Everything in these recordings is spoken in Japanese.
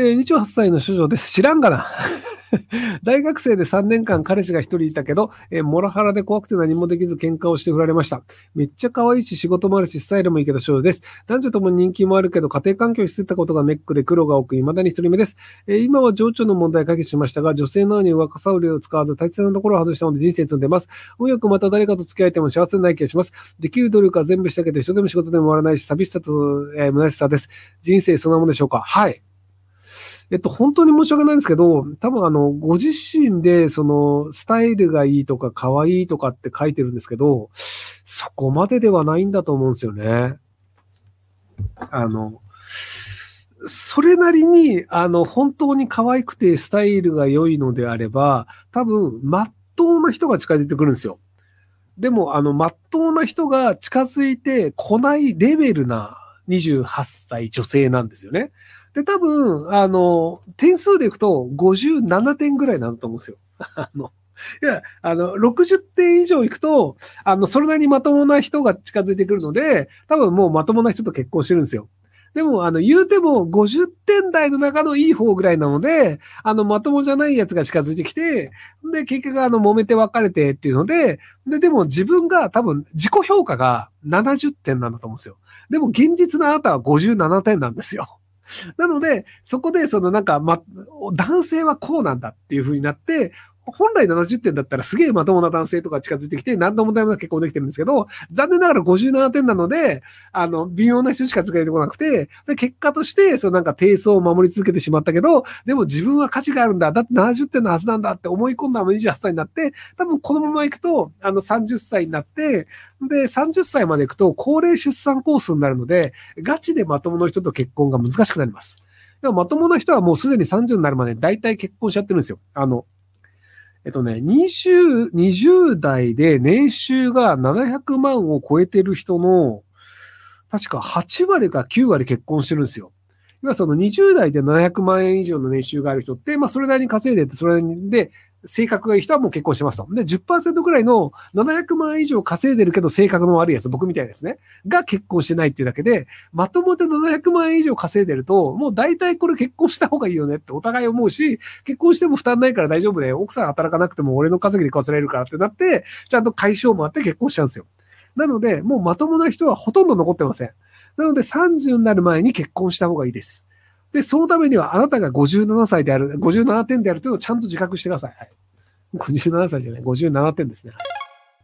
えー、28歳の処女です。知らんがな。大学生で3年間彼氏が1人いたけど、えー、モラハラで怖くて何もできず喧嘩をして振られました。めっちゃ可愛いし仕事もあるしスタイルもいいけど少女です。男女とも人気もあるけど家庭環境をしてたことがネックで苦労が多く未だに1人目です。えー、今は情緒の問題解決しましたが、女性なのに若さ売りを使わず大切なところを外したので人生積んでます。運よくまた誰かと付き合えても幸せない気がします。できる努力は全部したけど人でも仕事でも終わらないし寂しさと、えー、虚しさです。人生そんなもんでしょうか？はい。えっと、本当に申し訳ないんですけど、多分あの、ご自身で、その、スタイルがいいとか、可愛いとかって書いてるんですけど、そこまでではないんだと思うんですよね。あの、それなりに、あの、本当に可愛くてスタイルが良いのであれば、多分、まっとうな人が近づいてくるんですよ。でも、あの、まっとうな人が近づいてこないレベルな28歳女性なんですよね。で、多分、あの、点数でいくと57点ぐらいなんだと思うんですよ。あの、いや、あの、60点以上いくと、あの、それなりにまともな人が近づいてくるので、多分もうまともな人と結婚してるんですよ。でも、あの、言うても50点台の中のいい方ぐらいなので、あの、まともじゃないやつが近づいてきて、で、結局、あの、揉めて別れてっていうので、で、でも自分が多分自己評価が70点なんだと思うんですよ。でも、現実のあなたは57点なんですよ。なので、そこで、そのなんか、ま、男性はこうなんだっていう風になって、本来70点だったらすげえまともな男性とか近づいてきて、何の問題もなく結婚できてるんですけど、残念ながら57点なので、あの、微妙な人しか使えてこなくて、で、結果として、そのなんか低層を守り続けてしまったけど、でも自分は価値があるんだ。だって70点のはずなんだって思い込んだまま28歳になって、多分このまま行くと、あの30歳になって、で、30歳まで行くと高齢出産コースになるので、ガチでまともな人と結婚が難しくなります。でもまともな人はもうすでに30になるまで大体結婚しちゃってるんですよ。あの、えっとね、20、20代で年収が700万を超えてる人の、確か8割か9割結婚してるんですよ。今その20代で700万円以上の年収がある人って、まあそれなりに稼いでて、それなりで、性格がいい人はもう結婚してますと。で、10%くらいの700万以上稼いでるけど性格の悪いやつ、僕みたいですね。が結婚してないっていうだけで、まともで700万円以上稼いでると、もう大体これ結婚した方がいいよねってお互い思うし、結婚しても負担ないから大丈夫で、奥さん働かなくても俺の稼ぎで食わせられるからってなって、ちゃんと解消もあって結婚しちゃうんですよ。なので、もうまともな人はほとんど残ってません。なので30になる前に結婚した方がいいです。で、そのためにはあなたが57歳である、57点であるというのをちゃんと自覚してください。はい、57歳じゃない、57点ですね。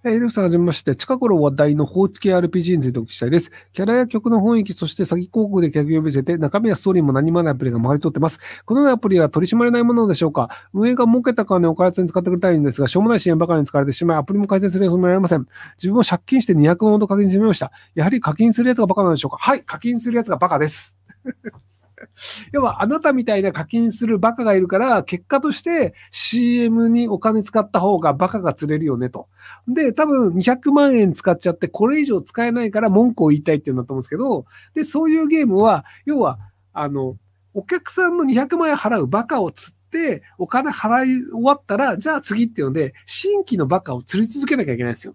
えー、ルフさんはじめまして、近頃話題の放置系 RPG についてお聞きしたいです。キャラや曲の雰囲気、そして詐欺広告で客呼びせて、中身やストーリーも何もないアプリが回り取ってます。このようなアプリは取り締まれないものでしょうか運営が設けた金を開発に使ってくれたいんですが、しょうもない支援ばかりに使われてしまい、アプリも改善する様子も見られません。自分も借金して200万ほど課金してみました。やはり課金するやつがバカなんでしょうかはい、課金するやつがバカです。要は、あなたみたいな課金するバカがいるから、結果として CM にお金使った方がバカが釣れるよねと。で、多分200万円使っちゃって、これ以上使えないから文句を言いたいっていうんだと思うんですけど、で、そういうゲームは、要は、あの、お客さんの200万円払うバカを釣って、お金払い終わったら、じゃあ次っていうので、新規のバカを釣り続けなきゃいけないんですよ。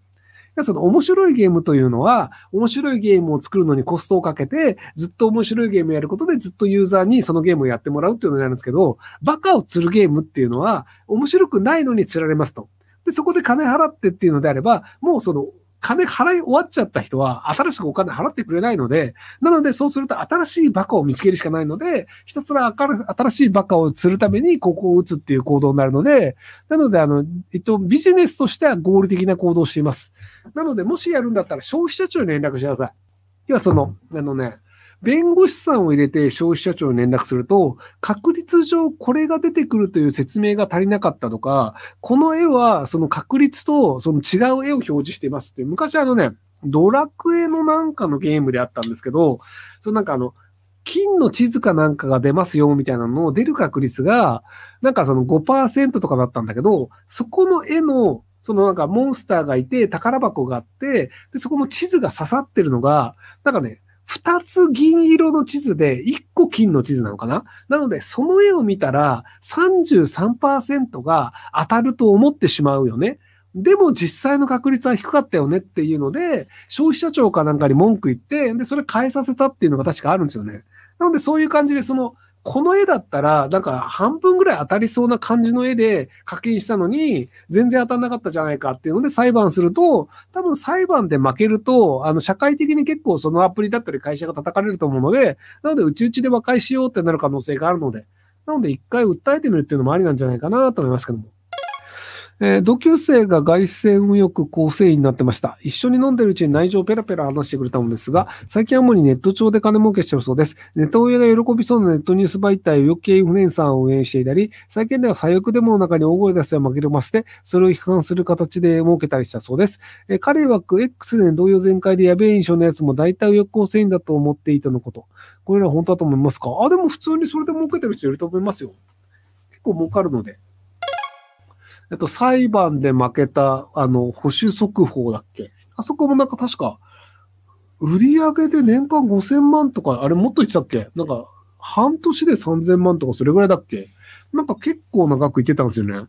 その面白いゲームというのは、面白いゲームを作るのにコストをかけて、ずっと面白いゲームをやることでずっとユーザーにそのゲームをやってもらうっていうのになるんですけど、バカを釣るゲームっていうのは、面白くないのに釣られますと。で、そこで金払ってっていうのであれば、もうその金払い終わっちゃった人は、新しくお金払ってくれないので、なのでそうすると新しいバカを見つけるしかないので、ひたすら新しいバカを釣るためにここを打つっていう行動になるので、なので、あの、えっと、ビジネスとしては合理的な行動をしています。なので、もしやるんだったら消費者庁に連絡してください。要はその、あのね、弁護士さんを入れて消費者庁に連絡すると、確率上これが出てくるという説明が足りなかったとか、この絵はその確率とその違う絵を表示していますって、昔あのね、ドラクエのなんかのゲームであったんですけど、そのなんかあの、金の地図かなんかが出ますよみたいなのを出る確率が、なんかその5%とかだったんだけど、そこの絵のそのなんかモンスターがいて、宝箱があって、で、そこの地図が刺さってるのが、なんかね、二つ銀色の地図で一個金の地図なのかな？なので、その絵を見たら33%が当たると思ってしまうよね。でも実際の確率は低かったよねっていうので、消費者庁かなんかに文句言って、で、それ変えさせたっていうのが確かあるんですよね。なので、そういう感じで、その、この絵だったら、なんか半分ぐらい当たりそうな感じの絵で課金したのに、全然当たんなかったじゃないかっていうので裁判すると、多分裁判で負けると、あの、社会的に結構そのアプリだったり会社が叩かれると思うので、なので、うちうちで和解しようってなる可能性があるので、なので一回訴えてみるっていうのもありなんじゃないかなと思いますけども。えー、同級生が外線運よく構成員になってました。一緒に飲んでるうちに内情をペラペラ話してくれたのですが、最近は主にネット上で金儲けしてるそうです。ネット親が喜びそうなネットニュース媒体を余計インフルエンサーを運営していたり、最近では左翼デモの中に大声出すや紛れまして、それを批判する形で儲けたりしたそうです。えー、彼曰く X で同様全開でやべえ印象のやつも大体右翼構成員だと思っていいとのこと。これら本当だと思いますか？あ、でも普通にそれで儲けてる人いると思いますよ。結構儲かるので。えっと、裁判で負けた、あの、保守速報だっけ？あそこもなんか確か、売り上げで年間5000万とか、あれもっと言ってたっけ？なんか、半年で3000万とかそれぐらいだっけ？なんか結構な額言ってたんですよね。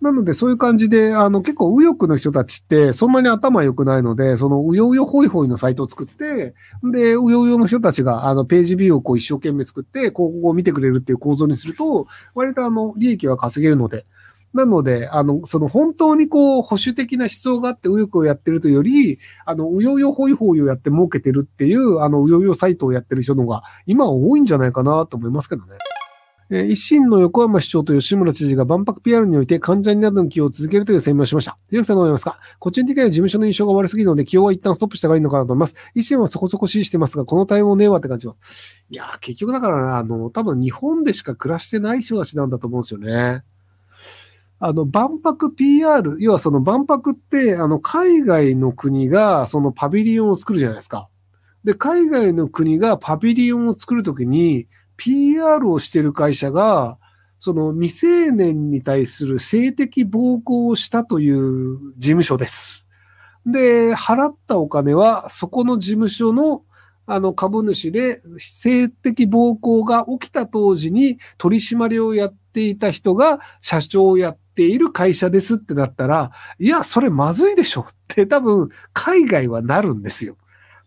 なので、そういう感じで、あの、結構右翼の人たちって、そんなに頭良くないので、その、うようよほいほいのサイトを作って、で、うようよの人たちが、あの、ページビューをこう一生懸命作って、広告を見てくれるっていう構造にすると、割とあの、利益は稼げるので、なので、あの、その本当にこう、保守的な思想があって右翼をやってるというより、あの、うようよほいほいをやって儲けてるっていう、あの、うよよサイトをやってる人の方が、今は多いんじゃないかなと思いますけどね。えー、維新の横浜市長と吉村知事が万博 PR において患者になどの起用を続けるという声明をしました。ひろきさんどう思いますか？個人的には事務所の印象が悪すぎるので起用は一旦ストップした方がいいのかなと思います。維新はそこそこ支持してますが、この対応ねえわって感じます。いやー、結局だから、あの、多分日本でしか暮らしてない人たちなんだと思うんですよね。あの、万博 PR、要はその万博って、あの、海外の国がそのパビリオンを作るじゃないですか。で、海外の国がパビリオンを作るときに、PR をしてる会社が、その未成年に対する性的暴行をしたという事務所です。で、払ったお金は、そこの事務所のあの株主で性的暴行が起きた当時に取締りをやっていた人が社長をやっている会社ですってなったら、いや、それまずいでしょって多分海外はなるんですよ。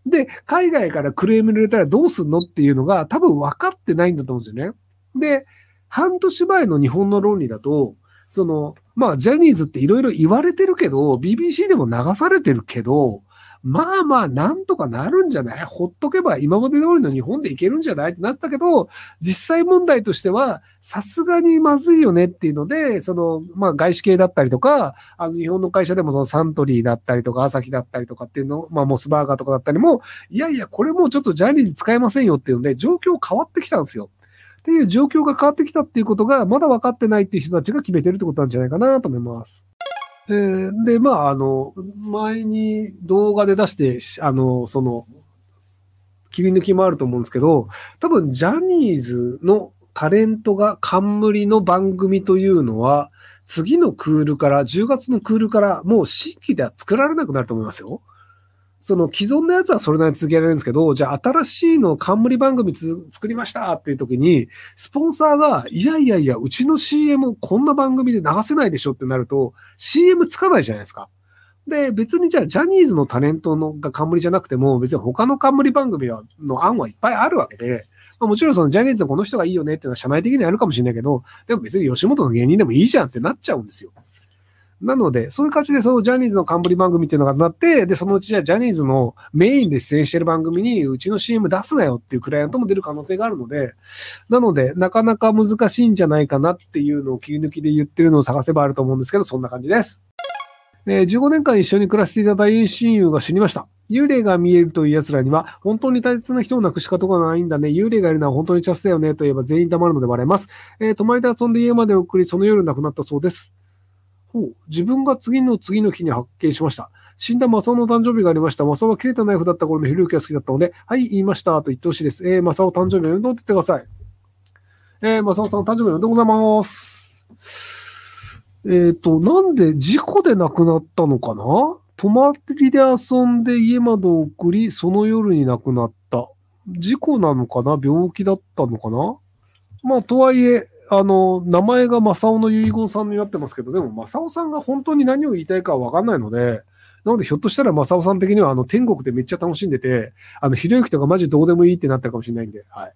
で、海外からクレーム入れたらどうすんのっていうのが多分分かってないんだと思うんですよね。で、半年前の日本の論理だと、その、まあ、ジャニーズっていろいろ言われてるけど、BBC でも流されてるけど、まあまあ、なんとかなるんじゃない？ほっとけば今まで通りの日本でいけるんじゃない？ってなったけど、実際問題としては、さすがにまずいよねっていうので、その、まあ外資系だったりとか、あの日本の会社でもそのサントリーだったりとか、朝日だったりとかっていうの、まあモスバーガーとかだったりも、いやいや、これもうちょっとジャニーズ使えませんよっていうので、状況変わってきたんですよ。っていう状況が変わってきたっていうことが、まだ分かってないっていう人たちが決めてるってことなんじゃないかなと思います。えー、で、まあ、あの、前に動画で出して、あの、その、切り抜きもあると思うんですけど、多分ジャニーズのタレントが冠の番組というのは、次のクールから、10月のクールからもう新規では作られなくなると思いますよ。その既存のやつはそれなりに続けられるんですけど、じゃあ新しいの冠番組作りましたっていう時に、スポンサーが、いやいやいや、うちの CM こんな番組で流せないでしょってなると、CM つかないじゃないですか。で、別にじゃあジャニーズのタレントのが冠じゃなくても、別に他の冠番組の案はいっぱいあるわけで、まあ、もちろんそのジャニーズのこの人がいいよねっていうのは社内的にあるかもしれないけど、でも別に吉本の芸人でもいいじゃんってなっちゃうんですよ。なので、そういう感じで、そのジャニーズの冠番組っていうのがなって、で、そのうちじゃジャニーズのメインで出演してる番組に、うちの CM 出すなよっていうクライアントも出る可能性があるので、なので、なかなか難しいんじゃないかなっていうのを切り抜きで言ってるのを探せばあると思うんですけど、そんな感じです。えー、15年間一緒に暮らしていた大親友が死にました。幽霊が見えるという奴らには、本当に大切な人を亡くし方がないんだね。幽霊がいるのは本当にチャスだよね。と言えば全員黙るので割れます。えー、泊まりで遊んで家まで送り、その夜亡くなったそうです。ほう。自分が次の次の日に発見しました。死んだマサオの誕生日がありました。マサオは切れたナイフだった頃のひろゆきが好きだったので、はい、言いましたと言ってほしいです。えー、マサオ誕生日おめでとうって言ってください。えー、マサオさん誕生日おめでとうございます。えっ、ー、と、なんで事故で亡くなったのかな？泊まりで遊んで家まで送り、その夜に亡くなった。事故なのかな？病気だったのかな？まあ、とはいえ、あの、名前が正雄の遺言さんになってますけど、でも正雄さんが本当に何を言いたいかはわかんないので、なのでひょっとしたら正雄さん的にはあの天国でめっちゃ楽しんでて、あの、ひろゆきとかマジどうでもいいってなったかもしれないんで、はい。